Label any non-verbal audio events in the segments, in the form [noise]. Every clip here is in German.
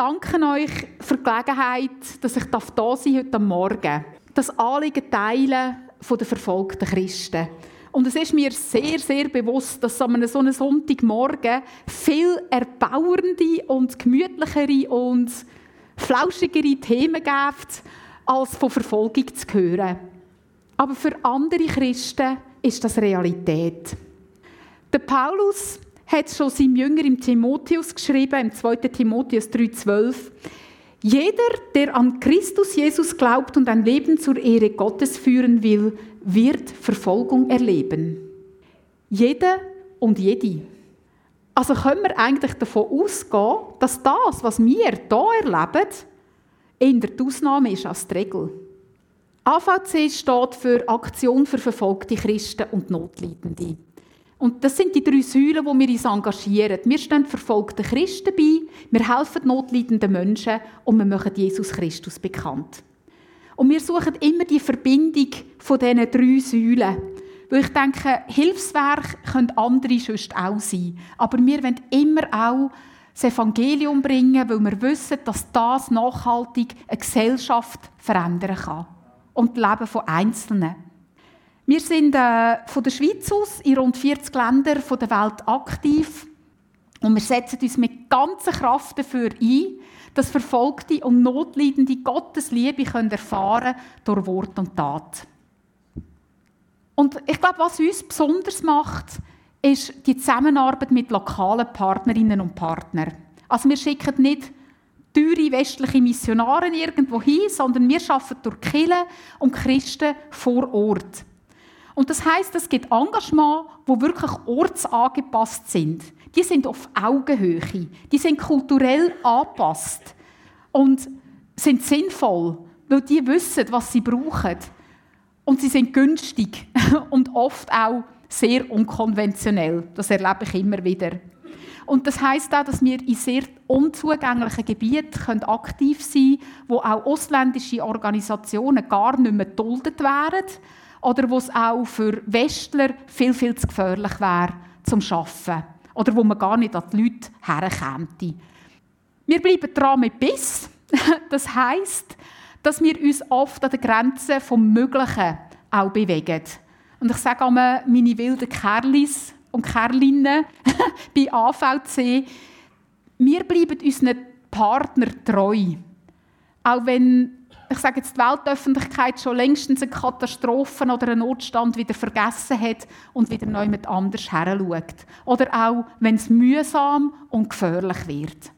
danke euch für die Gelegenheit, dass ich da sein heute Morgen. Das Anliegen teilen von den verfolgten Christen. Und es ist mir sehr, sehr bewusst, dass an so einem Sonntagmorgen viel erbauernde und gemütlichere und flauschigere Themen gibt, als von Verfolgung zu hören. Aber für andere Christen ist das Realität. Der Paulus hat schon seinem Jünger im Timotheus geschrieben, im 2. Timotheus 3,12. Jeder, der an Christus Jesus glaubt und ein Leben zur Ehre Gottes führen will, wird Verfolgung erleben. Jeder und jede. Also können wir eigentlich davon ausgehen, dass das, was wir hier erleben, eher die Ausnahme ist als die Regel. AVC steht für Aktion für verfolgte Christen und Notleidende. Und das sind die drei Säulen, wo wir uns engagieren. Wir stehen verfolgten Christen bei, wir helfen notleidenden Menschen und wir machen Jesus Christus bekannt. Und wir suchen immer die Verbindung von diesen drei Säulen. Weil ich denke, Hilfswerk können andere sonst auch sein. Aber wir wollen immer auch das Evangelium bringen, weil wir wissen, dass das nachhaltig eine Gesellschaft verändern kann. Und das Leben von Einzelnen. Wir sind äh, von der Schweiz aus in rund 40 Ländern der Welt aktiv und wir setzen uns mit ganzer Kraft dafür ein, dass Verfolgte und Notleidende Gottes Liebe können erfahren durch Wort und Tat. Und ich glaube, was uns besonders macht, ist die Zusammenarbeit mit lokalen Partnerinnen und Partnern. Also wir schicken nicht teure westliche Missionare irgendwo hin, sondern wir arbeiten durch Kirchen und Christen vor Ort. Und das heißt, es gibt Engagements, wo wirklich ortsangepasst sind. Die sind auf Augenhöhe. Die sind kulturell angepasst und sind sinnvoll, weil die wissen, was sie brauchen. Und sie sind günstig [laughs] und oft auch sehr unkonventionell. Das erlebe ich immer wieder. Und das heißt auch, dass wir in sehr unzugänglichen Gebieten aktiv sein können, wo auch ausländische Organisationen gar nicht mehr geduldet werden oder wo es auch für Westler viel, viel zu gefährlich wäre zum Arbeiten oder wo man gar nicht an die Leute herkäme. Wir bleiben dran mit Biss. [laughs] Das heisst, dass wir uns oft an den Grenzen vom Möglichen auch bewegen. Und ich sage einmal, meine wilden Kerlis und Kerlinnen [laughs] bei AVC, wir bleiben unseren Partner treu. Auch wenn ich sage jetzt, die Weltöffentlichkeit schon längstens eine Katastrophe oder einen Notstand wieder vergessen hat und wieder neu mit anders heranschaut. Oder auch, wenn es mühsam und gefährlich wird.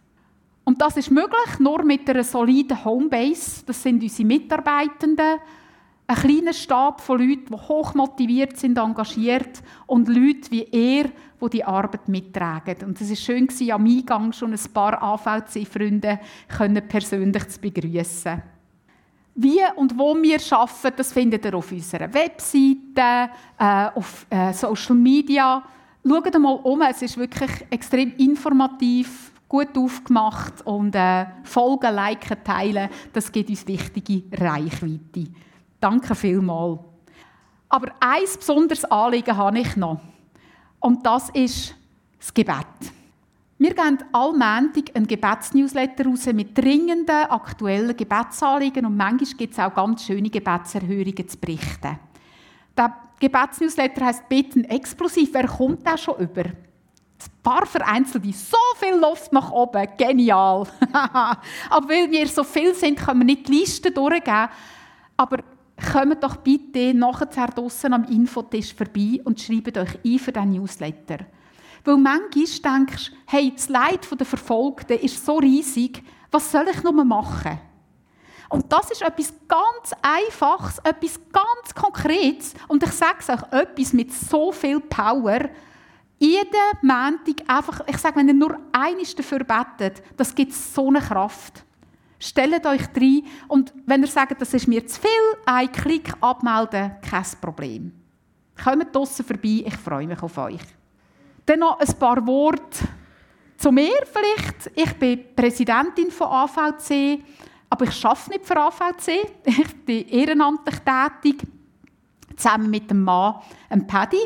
Und das ist möglich nur mit einer soliden Homebase. Das sind unsere Mitarbeitenden. Ein kleiner Stab von Leuten, die hoch motiviert sind, engagiert und Leute wie er, die die Arbeit mittragen. Und es war schön, am Eingang schon ein paar AVC-Freunde persönlich zu begrüßen. Wie und wo wir arbeiten, das findet ihr auf unserer Webseite, äh, auf äh, Social Media. Schaut mal um, es ist wirklich extrem informativ, gut aufgemacht und äh, folgen, liken, teilen, das gibt uns wichtige Reichweite. Danke vielmals. Aber ein besonderes Anliegen habe ich noch und das ist das Gebet. Wir geben allmähtig einen Gebetsnewsletter raus mit dringenden, aktuellen Gebetsanliegen und manchmal gibt es auch ganz schöne Gebetserhörungen zu berichten. Der Gebetsnewsletter heisst Beten explosiv. Wer kommt da schon über? Ein paar vereinzelte, so viel Luft nach oben, genial. [laughs] Aber weil wir so viel sind, können wir nicht die Liste durchgeben. Aber kommt doch bitte nachher draussen am Infotisch vorbei und schreibt euch ein für diesen Newsletter. Weil manchmal denkst du, hey, das Leid der Verfolgten ist so riesig, was soll ich nur machen? Und das ist etwas ganz Einfaches, etwas ganz Konkretes. Und ich sage es euch, etwas mit so viel Power. Jeden Montag einfach, ich sage, wenn ihr nur eines dafür betet, das gibt so eine Kraft. Stellt euch rein und wenn ihr sagt, das ist mir zu viel, ein Klick abmelden, kein Problem. Kommt draussen vorbei, ich freue mich auf euch. Dann noch ein paar Worte zu mir vielleicht. Ich bin Präsidentin von AVC, aber ich arbeite nicht für AVC. [laughs] Ich bin ehrenamtlich tätig. zusammen mit dem Mann, dem Paddy.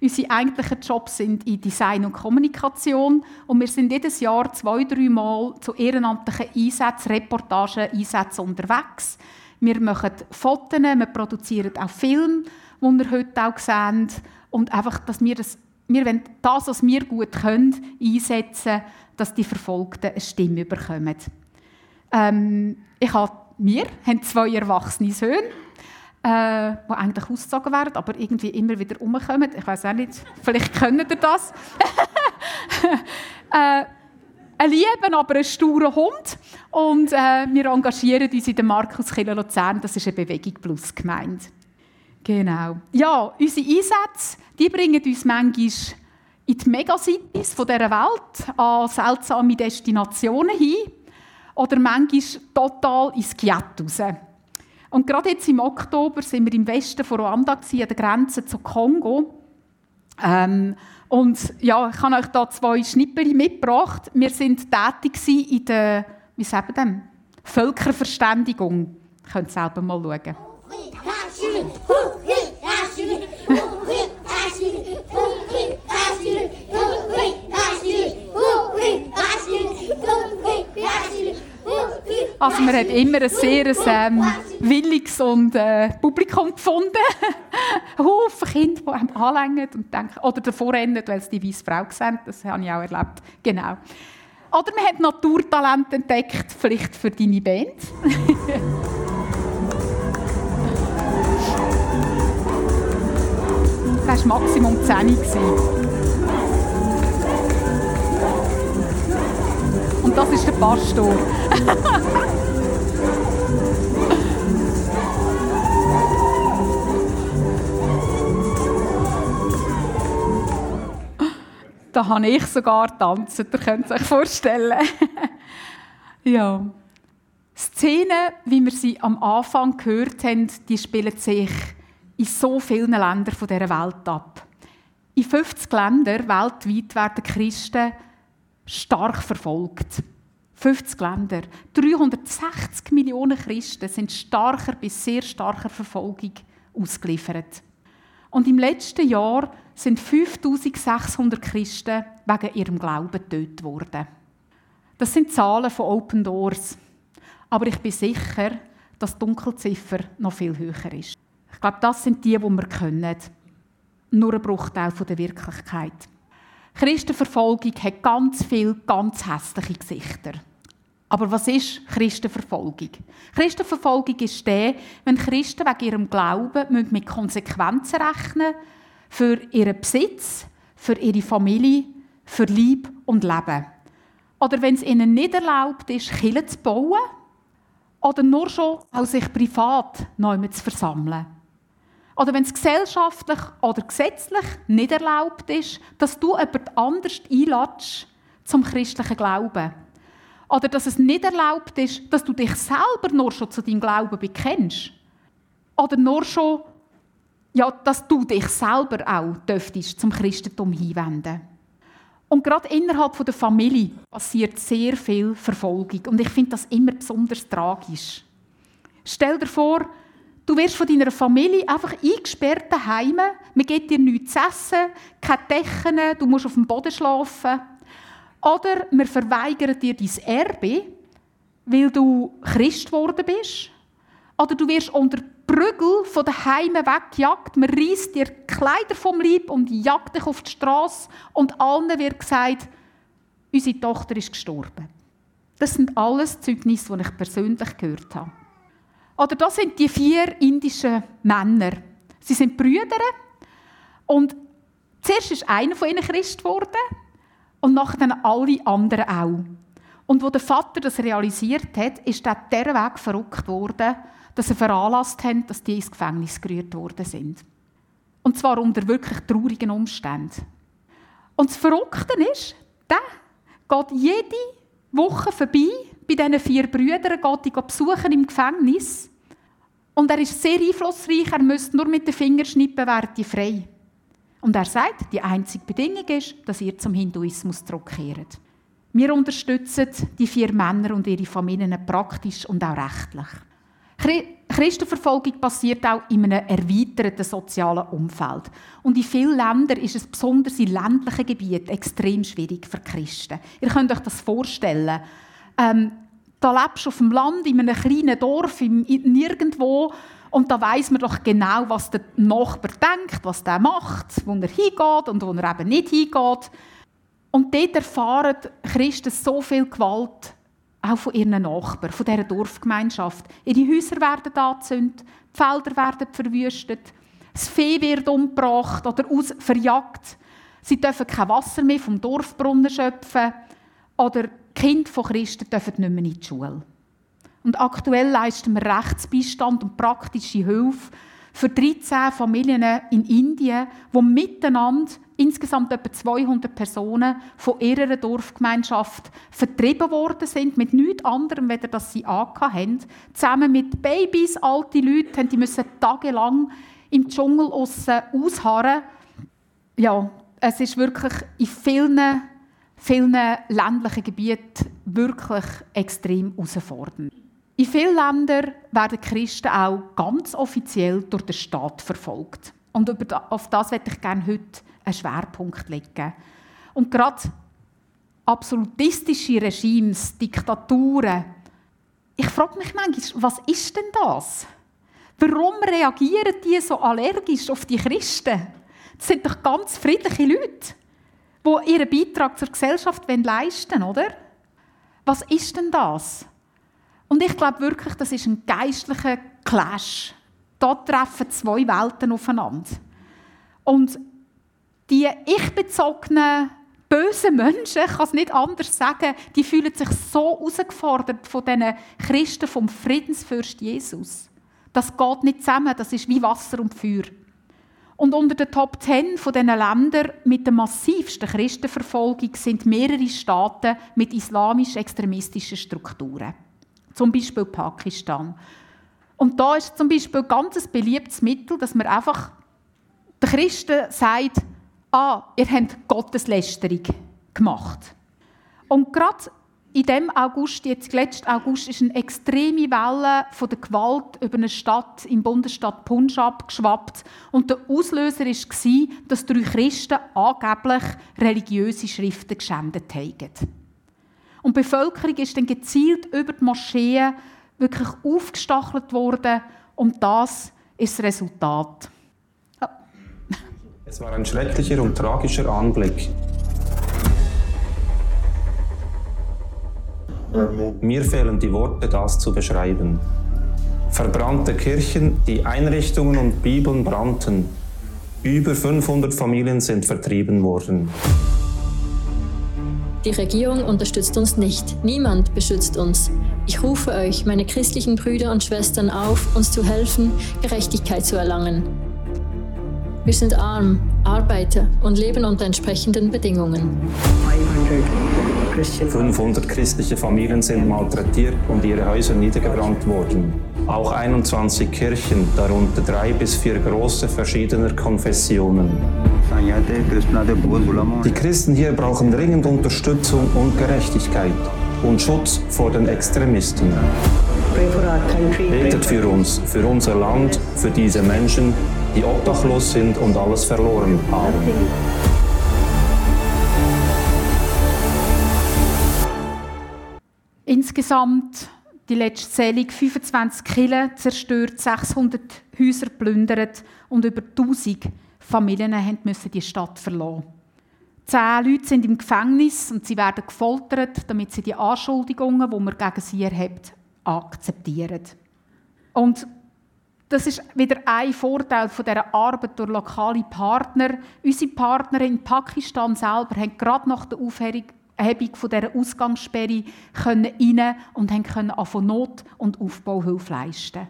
Unsere eigentlichen Jobs sind in Design und Kommunikation und wir sind jedes Jahr zwei, drei Mal zu ehrenamtlichen Einsätzen, Reportagen, Einsätzen unterwegs. Wir machen Fotos, wir produzieren auch Filme, die ihr heute auch seht. Und einfach, dass wir das, wir wollen das, was wir gut können, einsetzen, dass die Verfolgten eine Stimme bekommen. Ähm, ich habe, wir haben zwei erwachsene Söhne, äh, die eigentlich ausgezogen werden, aber irgendwie immer wieder umkommen. Ich weiß auch nicht, [laughs] vielleicht können ihr das. [laughs] äh, ein lieben, aber ein sturer Hund. Und äh, wir engagieren uns in der Markuskirche Luzern. Das ist eine Bewegung Plus gemeint. Genau. Ja, unsere Einsätze die bringen uns manchmal in die Megacities dieser Welt, an seltsame Destinationen hin oder manchmal total ins Giet raus. Und gerade jetzt im Oktober sind wir im Westen von Ruanda, an der Grenze zu Kongo. Ähm, und ja, ich habe euch da zwei Schnipperi mitgebracht. Wir sind tätig in der, wie sagt man Völkerverständigung. Ihr könnt selber mal schauen. Also man hat immer ein sehr ähm, williges und, äh, Publikum gefunden. [laughs] Haufen Kinder, die anlängen und denken, oder davor rennen, weil sie die weiße Frau sehen. Das habe ich auch erlebt. Genau. Oder man hat Naturtalent entdeckt, vielleicht für deine Band. [laughs] war Maximum 10 Und das ist der Pastor. [laughs] da habe ich sogar tanzen, ihr könnt es euch vorstellen. [laughs] ja. Szenen, wie wir sie am Anfang gehört haben, die spielen sich in so vielen Ländern dieser Welt ab. In 50 Ländern weltweit werden Christen stark verfolgt. 50 Länder. 360 Millionen Christen sind starker bis sehr starker Verfolgung ausgeliefert. Und im letzten Jahr sind 5600 Christen wegen ihrem Glauben getötet worden. Das sind Zahlen von Open Doors. Aber ich bin sicher, dass die Dunkelziffer noch viel höher ist. Ich glaube, das sind die, die wir können. Nur ein Bruchteil der Wirklichkeit. Christenverfolgung hat ganz viele ganz hässliche Gesichter. Aber was ist Christenverfolgung? Christenverfolgung ist der, wenn Christen wegen ihrem Glauben mit Konsequenzen rechnen für ihren Besitz, für ihre Familie, für Lieb und Leben. Oder wenn es ihnen nicht erlaubt ist, Kirchen zu bauen oder nur schon auch sich privat neu zu versammeln. Oder wenn es gesellschaftlich oder gesetzlich nicht erlaubt ist, dass du jemand anders einladest zum christlichen Glauben. Oder dass es nicht erlaubt ist, dass du dich selber nur schon zu deinem Glauben bekennst. Oder nur schon ja, dass du dich selber auch dürftest zum Christentum hinwenden. Und gerade innerhalb der Familie passiert sehr viel Verfolgung. Und ich finde das immer besonders tragisch. Stell dir vor, du wirst von deiner Familie einfach eingesperrt daheim. Man gibt dir nichts zu essen, keine Decken, du musst auf dem Boden schlafen. Oder man verweigert dir dein Erbe, weil du Christ geworden bist. Oder du wirst unter Prügel von den Heimen weggejagt. Man reißt dir Kleider vom Leib und jagt dich auf die Straße. Und allen wird gesagt, unsere Tochter ist gestorben. Das sind alles Zeugnisse, die ich persönlich gehört habe. Oder das sind die vier indischen Männer. Sie sind Brüder. Und zuerst ist einer von ihnen Christ geworden und nachher dann alle anderen auch. Und wo der Vater das realisiert hat, ist er dieser Weg verrückt worden dass sie veranlasst haben, dass die ins Gefängnis gerührt worden sind. Und zwar unter wirklich traurigen Umständen. Und das Verrückte ist, der geht jede Woche vorbei bei diesen vier Brüdern, geht die besuchen im Gefängnis. Und er ist sehr einflussreich, er müsste nur mit den Fingern schnippen, wäre frei. Und er sagt, die einzige Bedingung ist, dass ihr zum Hinduismus zurückkehrt. Wir unterstützen die vier Männer und ihre Familien praktisch und auch rechtlich. Christenverfolgung passiert auch in einem erweiterten sozialen Umfeld. Und in vielen Ländern ist es besonders in ländlichen Gebieten extrem schwierig für Christen. Ihr könnt euch das vorstellen. Ähm, da lebst du auf dem Land, in einem kleinen Dorf, in, nirgendwo. Und da weiß man doch genau, was der Nachbar denkt, was der macht, wo er hingeht und wo er eben nicht hingeht. Und dort erfahren Christen so viel Gewalt, auch von ihren Nachbarn, von dieser Dorfgemeinschaft. Ihre Häuser werden angezündet, die Felder werden verwüstet, das Vieh wird umgebracht oder aus verjagt. Sie dürfen kein Wasser mehr vom Dorfbrunnen schöpfen oder Kinder von Christen dürfen nicht mehr in die Schule. Und aktuell leisten wir Rechtsbeistand und praktische Hilfe für 13 Familien in Indien, die miteinander insgesamt etwa 200 Personen von ihrer Dorfgemeinschaft vertrieben worden sind, mit nichts anderem, weder dass sie haben. Zusammen mit Babys, alte Leute, die müssen tagelang im Dschungel ausharren. Ja, es ist wirklich in vielen vielen ländlichen Gebieten wirklich extrem herausfordernd. In vielen Ländern werden Christen auch ganz offiziell durch den Staat verfolgt. Und auf das werde ich gerne heute einen Schwerpunkt legen. Und gerade absolutistische Regimes, Diktaturen, ich frage mich manchmal, was ist denn das? Warum reagieren die so allergisch auf die Christen? Das sind doch ganz friedliche Leute die ihren Beitrag zur Gesellschaft leisten wollen, oder? Was ist denn das? Und ich glaube wirklich, das ist ein geistlicher Clash. Da treffen zwei Welten aufeinander. Und die ich-bezogenen, bösen Menschen, ich kann es nicht anders sagen, die fühlen sich so herausgefordert von diesen Christen vom Friedensfürst Jesus. Das geht nicht zusammen, das ist wie Wasser und Feuer. Und unter den Top 10 von diesen Ländern mit der massivsten Christenverfolgung sind mehrere Staaten mit islamisch-extremistischen Strukturen. Zum Beispiel Pakistan. Und da ist zum Beispiel ein ganz beliebtes Mittel, dass man einfach den Christen sagt, ah, ihr habt Gotteslästerung gemacht. Und gerade in dem August, jetzt letzten August, ist eine extreme Welle von der Gewalt über eine Stadt im Bundesstaat Punjab geschwappt. Und der Auslöser war, dass drei Christen angeblich religiöse Schriften geschändet haben. Und die Bevölkerung ist dann gezielt über die Moscheen wirklich aufgestachelt worden. Und das ist das Resultat. Es war ein schrecklicher und tragischer Anblick. Mir fehlen die Worte, das zu beschreiben. Verbrannte Kirchen, die Einrichtungen und Bibeln brannten. Über 500 Familien sind vertrieben worden. Die Regierung unterstützt uns nicht. Niemand beschützt uns. Ich rufe euch, meine christlichen Brüder und Schwestern, auf, uns zu helfen, Gerechtigkeit zu erlangen. Wir sind arm, Arbeiter und leben unter entsprechenden Bedingungen. 500 christliche Familien sind malträtiert und ihre Häuser niedergebrannt worden. Auch 21 Kirchen, darunter drei bis vier große verschiedener Konfessionen. Die Christen hier brauchen dringend Unterstützung und Gerechtigkeit und Schutz vor den Extremisten. Betet für uns, für unser Land, für diese Menschen, die obdachlos sind und alles verloren haben. Insgesamt die letzte Zählung 25 Kille zerstört, 600 Häuser plündert und über 1000 Familien mussten die Stadt verlassen. Zehn Leute sind im Gefängnis und sie werden gefoltert, damit sie die Anschuldigungen, die man gegen sie erhebt, akzeptieren. Und das ist wieder ein Vorteil von dieser Arbeit durch lokale Partner. Unsere Partner in Pakistan selber haben gerade nach der Aufhebung von dieser Ausgangssperre rein und können von Not- und Aufbauhilfe leisten.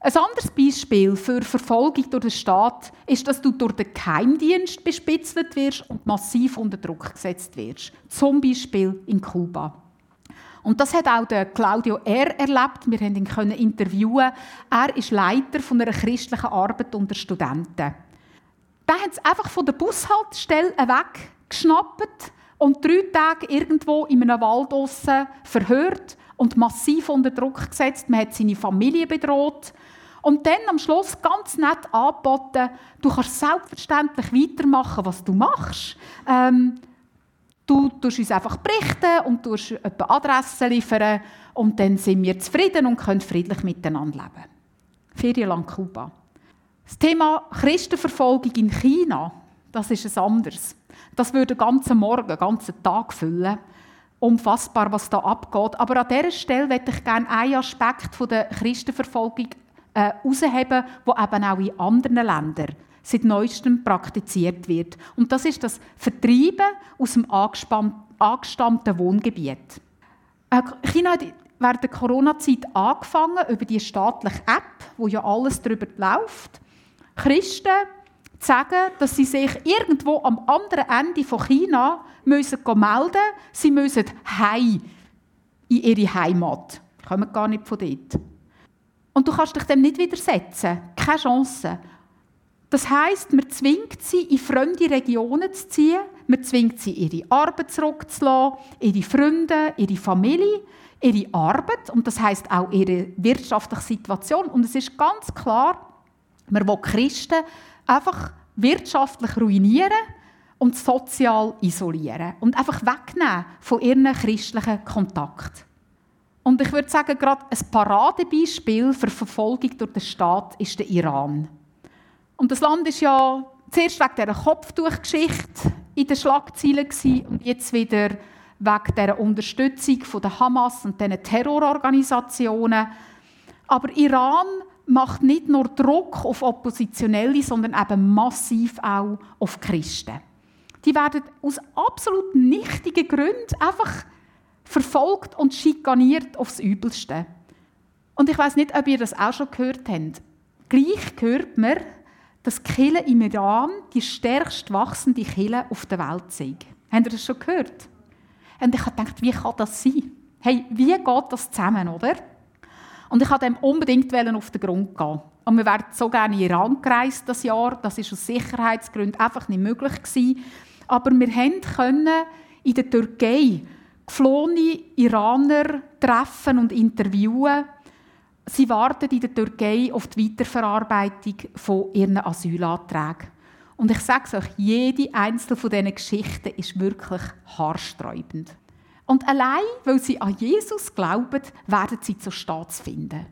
Ein anderes Beispiel für Verfolgung durch den Staat ist, dass du durch den Geheimdienst bespitzelt wirst und massiv unter Druck gesetzt wirst. Zum Beispiel in Kuba. Und das hat auch Claudio R. erlebt. Wir konnten ihn interviewen. Er ist Leiter von einer christlichen Arbeit unter Studenten. Da haben sie einfach von der Bushaltestelle weggeschnappt und drei Tage irgendwo in einem Wald verhört, und massiv unter Druck gesetzt. Man hat seine Familie bedroht. Und dann am Schluss ganz nett angeboten, du kannst selbstverständlich weitermachen, was du machst. Ähm, du tust uns einfach berichten und tust etwa Adressen liefern und dann sind wir zufrieden und können friedlich miteinander leben. Ferien lang Kuba. Das Thema Christenverfolgung in China, das ist ein anderes. Das würde den ganzen Morgen, den ganzen Tag füllen. Unfassbar, was da abgeht. Aber an dieser Stelle möchte ich gerne einen Aspekt der Christenverfolgung äh, herausheben, der eben auch in anderen Ländern seit neuestem praktiziert wird. Und das ist das Vertreiben aus dem angestammten Wohngebiet. Äh, China hat während der Corona-Zeit angefangen, über die staatliche App, wo ja alles darüber läuft, Christen zu sagen, dass sie sich irgendwo am anderen Ende von China müssen melden Sie müssen heim in ihre Heimat. Sie kommen gar nicht von dort. Und du kannst dich dem nicht widersetzen. Keine Chance. Das heisst, man zwingt sie, in fremde Regionen zu ziehen. Man zwingt sie, ihre Arbeit zurückzulassen, ihre Freunde, ihre Familie, ihre Arbeit und das heisst auch ihre wirtschaftliche Situation. Und es ist ganz klar, man will Christen einfach wirtschaftlich ruinieren und sozial isolieren und einfach wegnehmen von ihren christlichen Kontakt. Und ich würde sagen, gerade ein Paradebeispiel für Verfolgung durch den Staat ist der Iran. Und das Land ist ja zuerst wegen dieser Kopftuchgeschichte in den Schlagzeilen und jetzt wieder wegen der Unterstützung der Hamas und diesen Terrororganisationen. Aber Iran macht nicht nur Druck auf Oppositionelle, sondern eben massiv auch auf Christen. Die werden aus absolut nichtigen Gründen einfach verfolgt und schikaniert aufs Übelste. Und ich weiß nicht, ob ihr das auch schon gehört habt. Gleich hört man, dass die im Iran die stärkst wachsende Kirche auf der Welt sind. Habt ihr das schon gehört? Und ich habe gedacht, wie kann das sein? Hey, wie geht das zusammen, oder? Und ich wollte dem unbedingt auf den Grund gehen. Und wir wären so gerne in Iran gereist das Jahr. Das ist aus Sicherheitsgründen einfach nicht möglich gewesen. Aber wir können in der Türkei geflohene Iraner treffen und interviewen. Sie warten in der Türkei auf die Weiterverarbeitung von ihren Asylanträgen. Und ich sage es euch, jede einzelne von diesen Geschichten ist wirklich haarsträubend. Und allein, weil sie an Jesus glauben, werden sie zu Staats finden.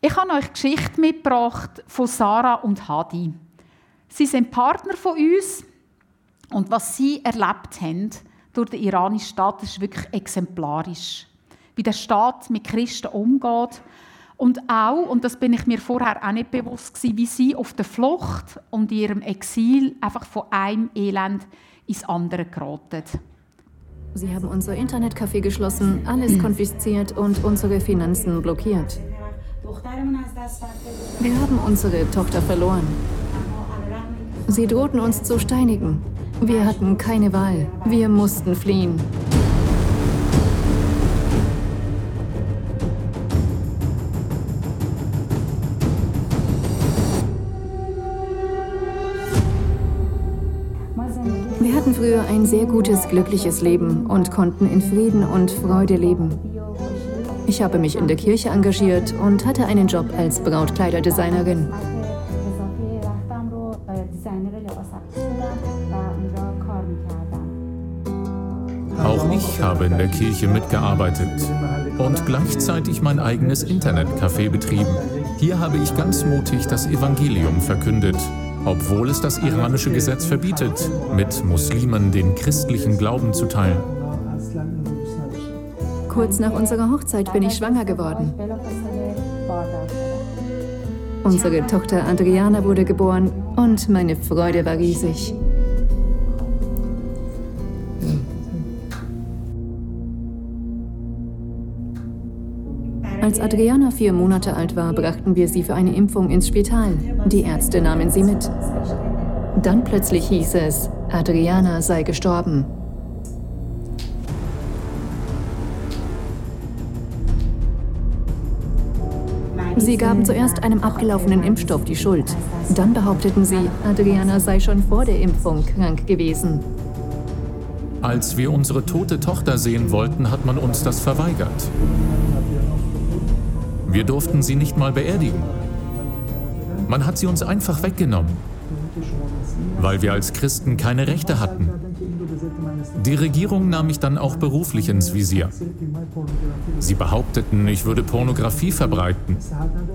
Ich habe euch Geschichte mitgebracht von Sarah und Hadi. Sie sind Partner von uns und was sie erlebt haben durch den iranischen Staat, ist wirklich exemplarisch. Wie der Staat mit Christen umgeht und auch, und das bin ich mir vorher auch nicht bewusst gewesen, wie sie auf der Flucht und ihrem Exil einfach von einem Elend ins andere geraten. Sie haben unser Internetcafé geschlossen, alles konfisziert und unsere Finanzen blockiert. Wir haben unsere Tochter verloren. Sie drohten uns zu steinigen. Wir hatten keine Wahl. Wir mussten fliehen. Wir hatten früher ein sehr gutes, glückliches Leben und konnten in Frieden und Freude leben. Ich habe mich in der Kirche engagiert und hatte einen Job als Brautkleiderdesignerin. Auch ich habe in der Kirche mitgearbeitet und gleichzeitig mein eigenes Internetcafé betrieben. Hier habe ich ganz mutig das Evangelium verkündet, obwohl es das iranische Gesetz verbietet, mit Muslimen den christlichen Glauben zu teilen. Kurz nach unserer Hochzeit bin ich schwanger geworden. Unsere Tochter Adriana wurde geboren und meine Freude war riesig. Als Adriana vier Monate alt war, brachten wir sie für eine Impfung ins Spital. Die Ärzte nahmen sie mit. Dann plötzlich hieß es, Adriana sei gestorben. Sie gaben zuerst einem abgelaufenen Impfstoff die Schuld. Dann behaupteten sie, Adriana sei schon vor der Impfung krank gewesen. Als wir unsere tote Tochter sehen wollten, hat man uns das verweigert. Wir durften sie nicht mal beerdigen. Man hat sie uns einfach weggenommen, weil wir als Christen keine Rechte hatten. Die Regierung nahm mich dann auch beruflich ins Visier. Sie behaupteten, ich würde Pornografie verbreiten.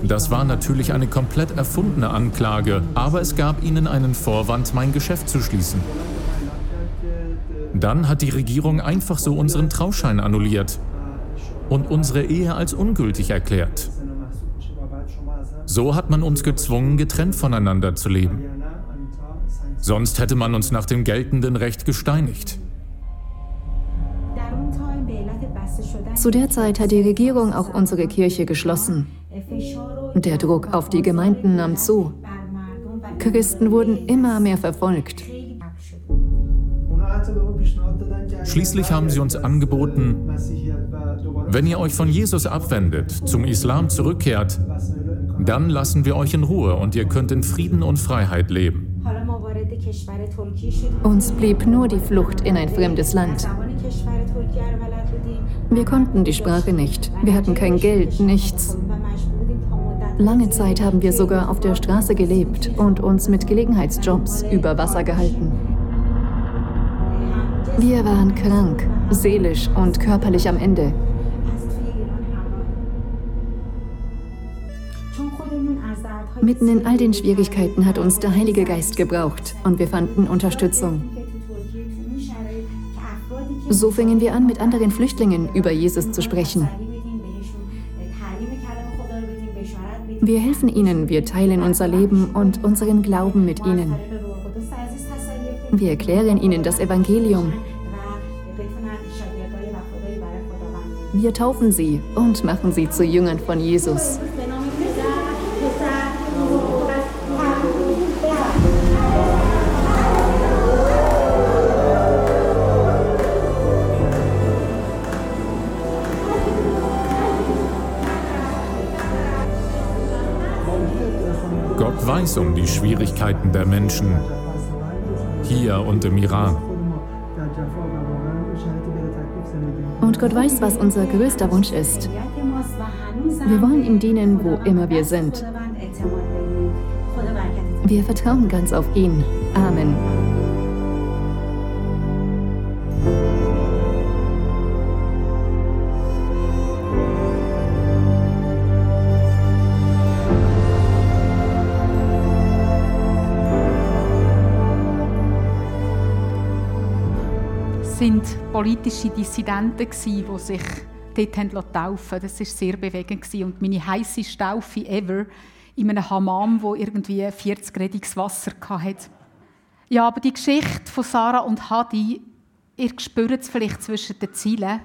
Das war natürlich eine komplett erfundene Anklage, aber es gab ihnen einen Vorwand, mein Geschäft zu schließen. Dann hat die Regierung einfach so unseren Trauschein annulliert und unsere Ehe als ungültig erklärt. So hat man uns gezwungen, getrennt voneinander zu leben. Sonst hätte man uns nach dem geltenden Recht gesteinigt. Zu der Zeit hat die Regierung auch unsere Kirche geschlossen. Der Druck auf die Gemeinden nahm zu. Christen wurden immer mehr verfolgt. Schließlich haben sie uns angeboten, wenn ihr euch von Jesus abwendet, zum Islam zurückkehrt, dann lassen wir euch in Ruhe und ihr könnt in Frieden und Freiheit leben. Uns blieb nur die Flucht in ein fremdes Land. Wir konnten die Sprache nicht. Wir hatten kein Geld, nichts. Lange Zeit haben wir sogar auf der Straße gelebt und uns mit Gelegenheitsjobs über Wasser gehalten. Wir waren krank, seelisch und körperlich am Ende. Mitten in all den Schwierigkeiten hat uns der Heilige Geist gebraucht und wir fanden Unterstützung. So fingen wir an, mit anderen Flüchtlingen über Jesus zu sprechen. Wir helfen ihnen, wir teilen unser Leben und unseren Glauben mit ihnen. Wir erklären ihnen das Evangelium. Wir taufen sie und machen sie zu Jüngern von Jesus. Weiß um die Schwierigkeiten der Menschen hier und im Iran. Und Gott weiß, was unser größter Wunsch ist. Wir wollen ihm dienen, wo immer wir sind. Wir vertrauen ganz auf ihn. Amen. Sind politische Dissidenten, die sich dort taufen. Das war sehr bewegend. Und meine heißeste Taufe ever in einem Hammam, wo irgendwie 40 gradiges Wasser hatte. Ja, aber die Geschichte von Sarah und Hadi, ihr spürt es vielleicht zwischen den Zielen.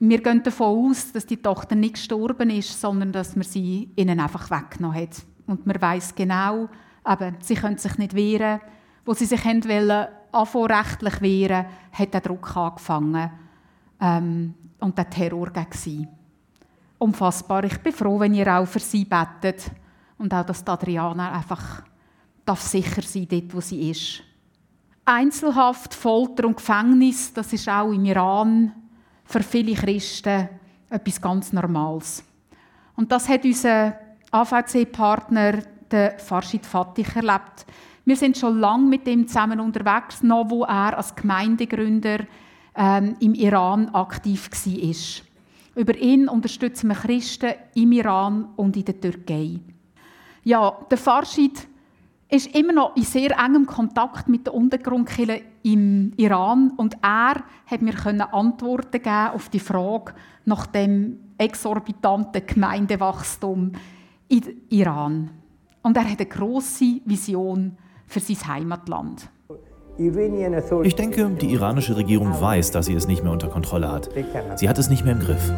Wir gehen davon aus, dass die Tochter nicht gestorben ist, sondern dass man sie ihnen einfach weggenommen hat. Und man weiß genau, eben, sie können sich nicht wehren. Wo sie sich wollen, rechtlich wehren, hat der Druck angefangen ähm, und der Terror gegen sie. Unfassbar. Ich bin froh, wenn ihr auch für sie betet und auch, dass Adriana einfach darf sicher sein dort, wo sie ist. Einzelhaft, Folter und Gefängnis, das ist auch im Iran für viele Christen etwas ganz Normales. Und das hat unser AVC-Partner, der Farshid Fatih, erlebt. Wir sind schon lange mit ihm zusammen unterwegs, noch wo er als Gemeindegründer ähm, im Iran aktiv war. Über ihn unterstützen wir Christen im Iran und in der Türkei. Ja, der Farshid ist immer noch in sehr engem Kontakt mit den Untergrundkirchen im Iran und er hat mir Antworten geben auf die Frage nach dem exorbitanten Gemeindewachstum im Iran. Und er hat eine große Vision für sein Heimatland. Ich denke, die iranische Regierung weiß, dass sie es nicht mehr unter Kontrolle hat. Sie hat es nicht mehr im Griff.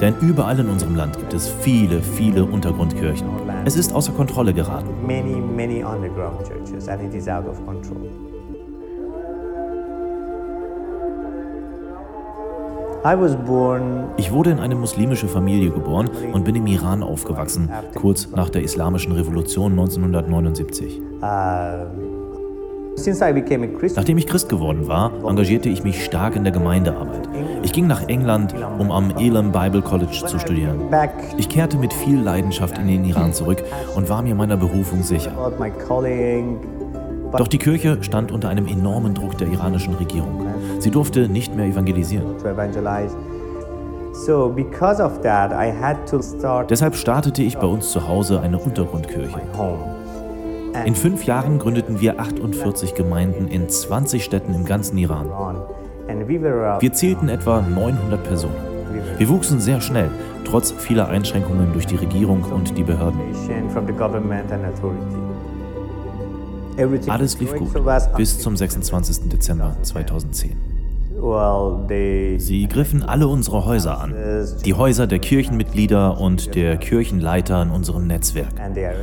Denn überall in unserem Land gibt es viele, viele Untergrundkirchen. Es ist außer Kontrolle geraten. Ich wurde in eine muslimische Familie geboren und bin im Iran aufgewachsen, kurz nach der Islamischen Revolution 1979. Nachdem ich Christ geworden war, engagierte ich mich stark in der Gemeindearbeit. Ich ging nach England, um am Elam Bible College zu studieren. Ich kehrte mit viel Leidenschaft in den Iran zurück und war mir meiner Berufung sicher. Doch die Kirche stand unter einem enormen Druck der iranischen Regierung. Sie durfte nicht mehr evangelisieren. Deshalb startete ich bei uns zu Hause eine Untergrundkirche. In fünf Jahren gründeten wir 48 Gemeinden in 20 Städten im ganzen Iran. Wir zählten etwa 900 Personen. Wir wuchsen sehr schnell, trotz vieler Einschränkungen durch die Regierung und die Behörden. Alles lief gut bis zum 26. Dezember 2010. Sie griffen alle unsere Häuser an, die Häuser der Kirchenmitglieder und der Kirchenleiter in unserem Netzwerk.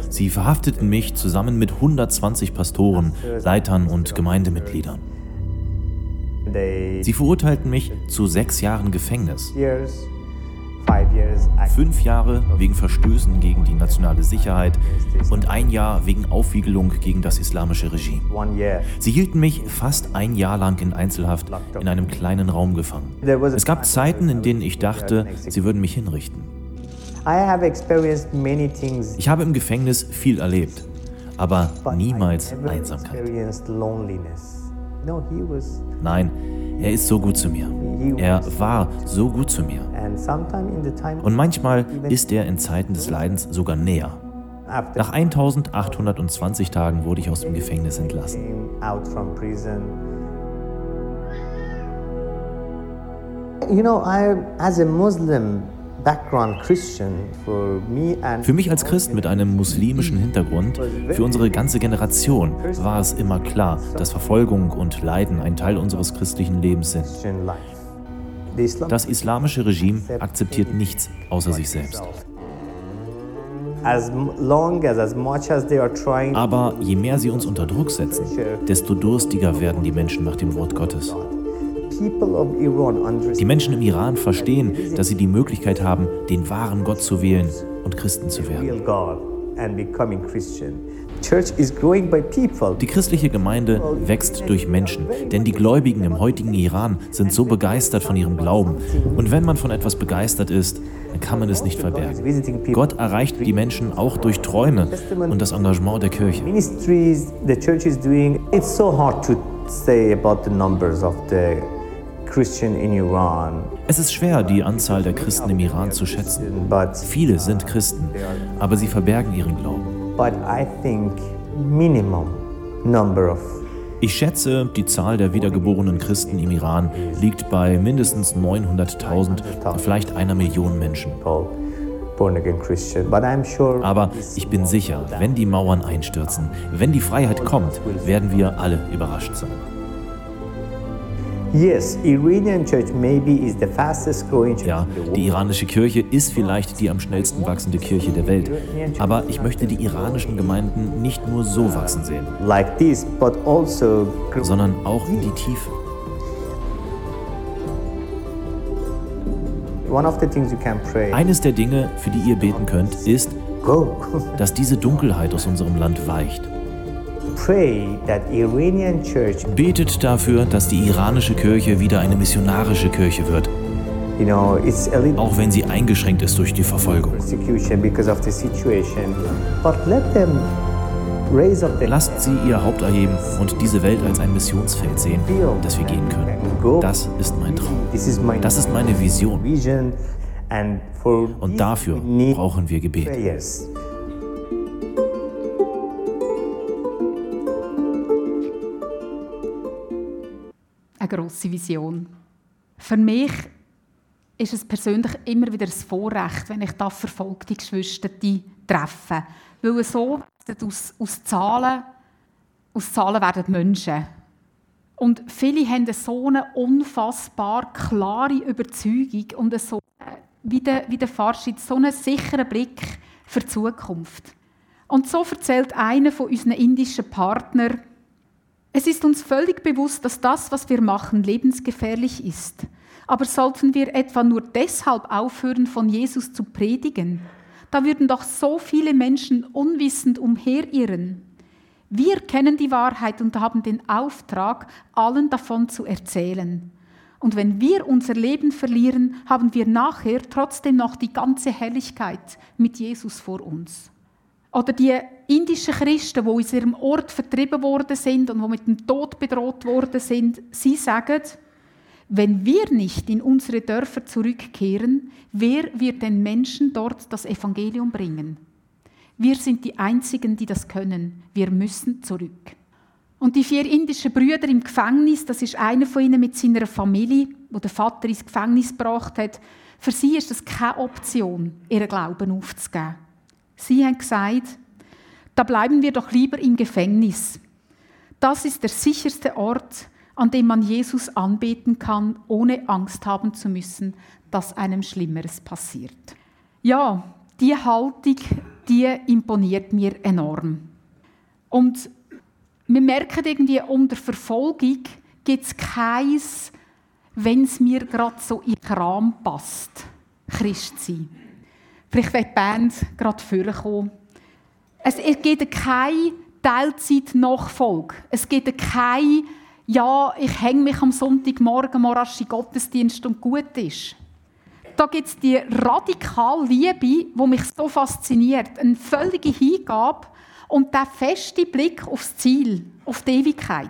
Sie verhafteten mich zusammen mit 120 Pastoren, Leitern und Gemeindemitgliedern. Sie verurteilten mich zu sechs Jahren Gefängnis. Fünf Jahre wegen Verstößen gegen die nationale Sicherheit und ein Jahr wegen Aufwiegelung gegen das islamische Regime. Sie hielten mich fast ein Jahr lang in Einzelhaft in einem kleinen Raum gefangen. Es gab Zeiten, in denen ich dachte, sie würden mich hinrichten. Ich habe im Gefängnis viel erlebt, aber niemals Einsamkeit. Nein, er ist so gut zu mir. Er war so gut zu mir. Und manchmal ist er in Zeiten des Leidens sogar näher. Nach 1820 Tagen wurde ich aus dem Gefängnis entlassen. You know, I, as a Muslim, für mich als Christ mit einem muslimischen Hintergrund, für unsere ganze Generation war es immer klar, dass Verfolgung und Leiden ein Teil unseres christlichen Lebens sind. Das islamische Regime akzeptiert nichts außer sich selbst. Aber je mehr sie uns unter Druck setzen, desto durstiger werden die Menschen nach dem Wort Gottes. Die Menschen im Iran verstehen, dass sie die Möglichkeit haben, den wahren Gott zu wählen und Christen zu werden. Die christliche Gemeinde wächst durch Menschen, denn die Gläubigen im heutigen Iran sind so begeistert von ihrem Glauben. Und wenn man von etwas begeistert ist, dann kann man es nicht verbergen. Gott erreicht die Menschen auch durch Träume und das Engagement der Kirche. It's so hard to say about the numbers of the es ist schwer, die Anzahl der Christen im Iran zu schätzen. Viele sind Christen, aber sie verbergen ihren Glauben. Ich schätze, die Zahl der wiedergeborenen Christen im Iran liegt bei mindestens 900.000, vielleicht einer Million Menschen. Aber ich bin sicher, wenn die Mauern einstürzen, wenn die Freiheit kommt, werden wir alle überrascht sein. Ja, die iranische Kirche ist vielleicht die am schnellsten wachsende Kirche der Welt. Aber ich möchte die iranischen Gemeinden nicht nur so wachsen sehen, also sondern auch in die Tiefe. Eines der Dinge, für die ihr beten könnt, ist, dass diese Dunkelheit aus unserem Land weicht. Betet dafür, dass die iranische Kirche wieder eine missionarische Kirche wird. Auch wenn sie eingeschränkt ist durch die Verfolgung. Lasst sie ihr Haupt erheben und diese Welt als ein Missionsfeld sehen, das wir gehen können. Das ist mein Traum. Das ist meine Vision. Und dafür brauchen wir Gebet. Grosse Vision. Für mich ist es persönlich immer wieder ein Vorrecht, wenn ich da verfolgte Geschwister treffe. Weil so aus, aus, Zahlen, aus Zahlen werden Menschen. Und viele haben so eine unfassbar klare Überzeugung und so, wie der, wie der Farschid, so einen sicheren Blick für die Zukunft. Und so erzählt einer von unseren indischen Partnern, es ist uns völlig bewusst, dass das, was wir machen, lebensgefährlich ist. Aber sollten wir etwa nur deshalb aufhören, von Jesus zu predigen? Da würden doch so viele Menschen unwissend umherirren. Wir kennen die Wahrheit und haben den Auftrag, allen davon zu erzählen. Und wenn wir unser Leben verlieren, haben wir nachher trotzdem noch die ganze Herrlichkeit mit Jesus vor uns. Oder die indischen Christen, die aus ihrem Ort vertrieben worden sind und die mit dem Tod bedroht worden sind, sie sagen, wenn wir nicht in unsere Dörfer zurückkehren, wer wird den Menschen dort das Evangelium bringen? Wir sind die Einzigen, die das können. Wir müssen zurück. Und die vier indischen Brüder im Gefängnis, das ist einer von ihnen mit seiner Familie, wo der Vater ins Gefängnis gebracht hat. Für sie ist es keine Option, ihren Glauben aufzugeben. Sie haben gesagt, da bleiben wir doch lieber im Gefängnis. Das ist der sicherste Ort, an dem man Jesus anbeten kann, ohne Angst haben zu müssen, dass einem Schlimmeres passiert. Ja, die Haltung, die imponiert mir enorm. Und wir merken irgendwie, unter Verfolgung gibt es keins, wenn es mir gerade so in Kram passt, Christ sein. Vielleicht wird die Band gerade vorkommen. Es gibt keine Teilzeit-Nachfolge. Es gibt keine, ja, ich hänge mich am Sonntagmorgen morgen Gottesdienst und gut ist. Da gibt es die radikale Liebe, die mich so fasziniert. Eine völlige Hingabe und der feste Blick aufs Ziel, auf die Ewigkeit.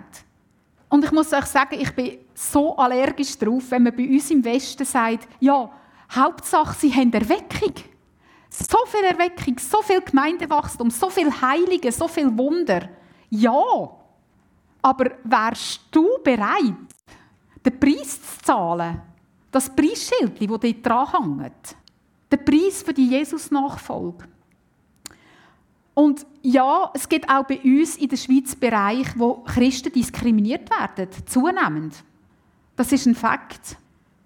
Und ich muss euch sagen, ich bin so allergisch drauf, wenn man bei uns im Westen sagt, ja, Hauptsache, sie haben Erweckung. So viel Erweckung, so viel Gemeindewachstum, so viel Heilige, so viel Wunder. Ja, aber wärst du bereit, den Preis zu zahlen? Das Preisschild, das dort dran hängt. Der Preis für die Jesus-Nachfolge. Und ja, es gibt auch bei uns in der Schweiz Bereiche, wo Christen diskriminiert werden, zunehmend. Das ist ein Fakt,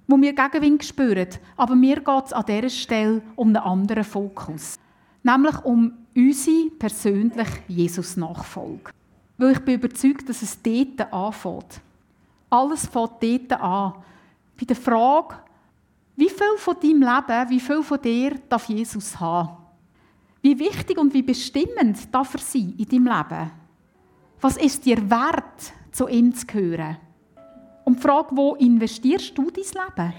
wo wir Gegenwind spüren. Aber mir geht es an dieser Stelle um einen anderen Fokus. Nämlich um unsere persönliche Jesus-Nachfolge. Weil ich bin überzeugt, dass es dort anfängt. Alles fängt dort an. Bei der Frage, wie viel von deinem Leben, wie viel von dir darf Jesus haben? Wie wichtig und wie bestimmend darf er sein in deinem Leben? Was ist dir wert, zu ihm zu gehören? Und die Frage, wo investierst du dein Leben?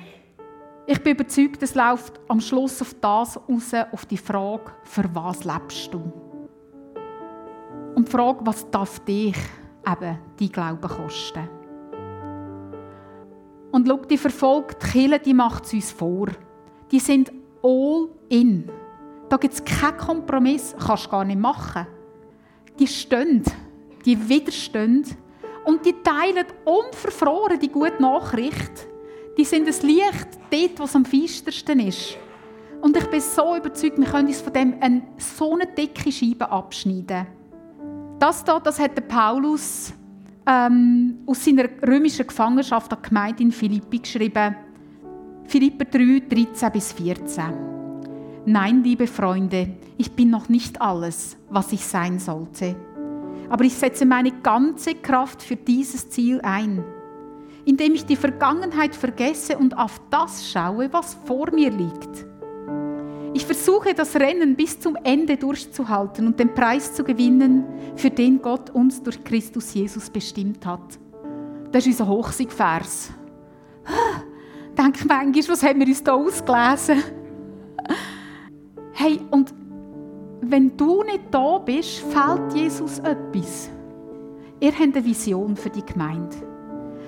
Ich bin überzeugt, es läuft am Schluss auf das raus, auf die Frage, für was lebst du? Und die Frage, was darf dich eben dein Glauben kosten? Und schau, die verfolgte Kirche, die macht es uns vor. Die sind all in. Da gibt es keinen Kompromiss, kannst du gar nicht machen. Die stehen, die widerstehen und die teilen unverfroren die gute Nachricht. Die sind das Licht dort, wo es am feistersten ist. Und ich bin so überzeugt, wir können uns von dem eine, so eine dicke Scheibe abschneiden. Das hier, das hat Paulus ähm, aus seiner römischen Gefangenschaft an die Gemeinde in Philippi geschrieben. Philipper 3, 13 bis 14. Nein, liebe Freunde, ich bin noch nicht alles, was ich sein sollte. Aber ich setze meine ganze Kraft für dieses Ziel ein, indem ich die Vergangenheit vergesse und auf das schaue, was vor mir liegt. Ich versuche das Rennen bis zum Ende durchzuhalten und den Preis zu gewinnen, für den Gott uns durch Christus Jesus bestimmt hat. Das ist unser Hochsiegvers. Denk manchmal, was haben wir uns da ausgelesen? Hey, und wenn du nicht da bist, fehlt Jesus etwas. Ihr habt eine Vision für die Gemeinde.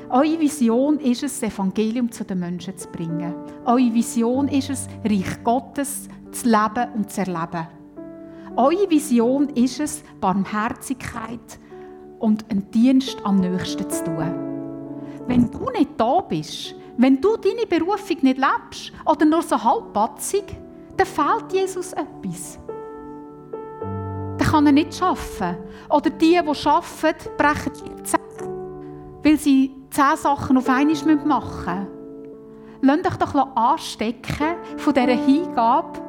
Eure Vision ist es, das Evangelium zu den Menschen zu bringen. Eure Vision ist es, Reich Gottes zu leben und zu erleben. Eure Vision ist es, Barmherzigkeit und einen Dienst am nächsten zu tun. Wenn du nicht da bist, wenn du deine Berufung nicht lebst oder nur so halbpatzig, dann fehlt Jesus etwas. Kann er nicht arbeiten. Oder die, die arbeiten, brechen die Zähne, weil sie zehn Sachen auf einmal machen müssen. Lasst euch doch anstecken von dieser Hingabe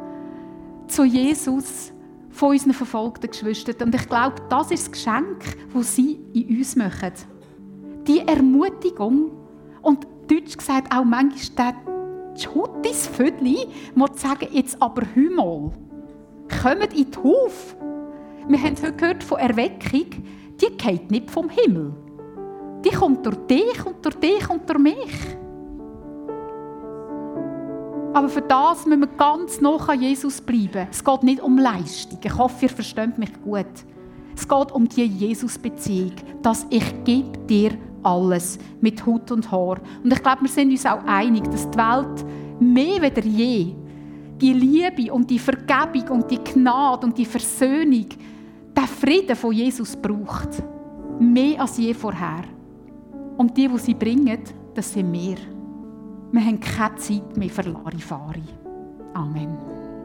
zu Jesus von unseren verfolgten Geschwistern. Und ich glaube, das ist das Geschenk, das sie in uns machen. Die Ermutigung und Deutsch gesagt auch manchmal Schuttis Vödli muss sagen, jetzt aber hü Kommt in die Hof. Wir haben heute gehört von Erweckung. die geht nicht vom Himmel. Die kommt durch dich und durch dich und durch mich. Aber für das müssen wir ganz nah an Jesus bleiben. Es geht nicht um Leistung. Ich hoffe, ihr versteht mich gut. Es geht um die Jesus-Beziehung, dass ich gebe dir alles mit Hut und Haar. Und ich glaube, wir sind uns auch einig, dass die Welt mehr als je die Liebe und die Vergebung und die Gnade und die Versöhnung, den Frieden von Jesus braucht. Mehr als je vorher. Und die, die sie bringen, das sind wir. Wir haben keine Zeit mehr für Larifari. Amen.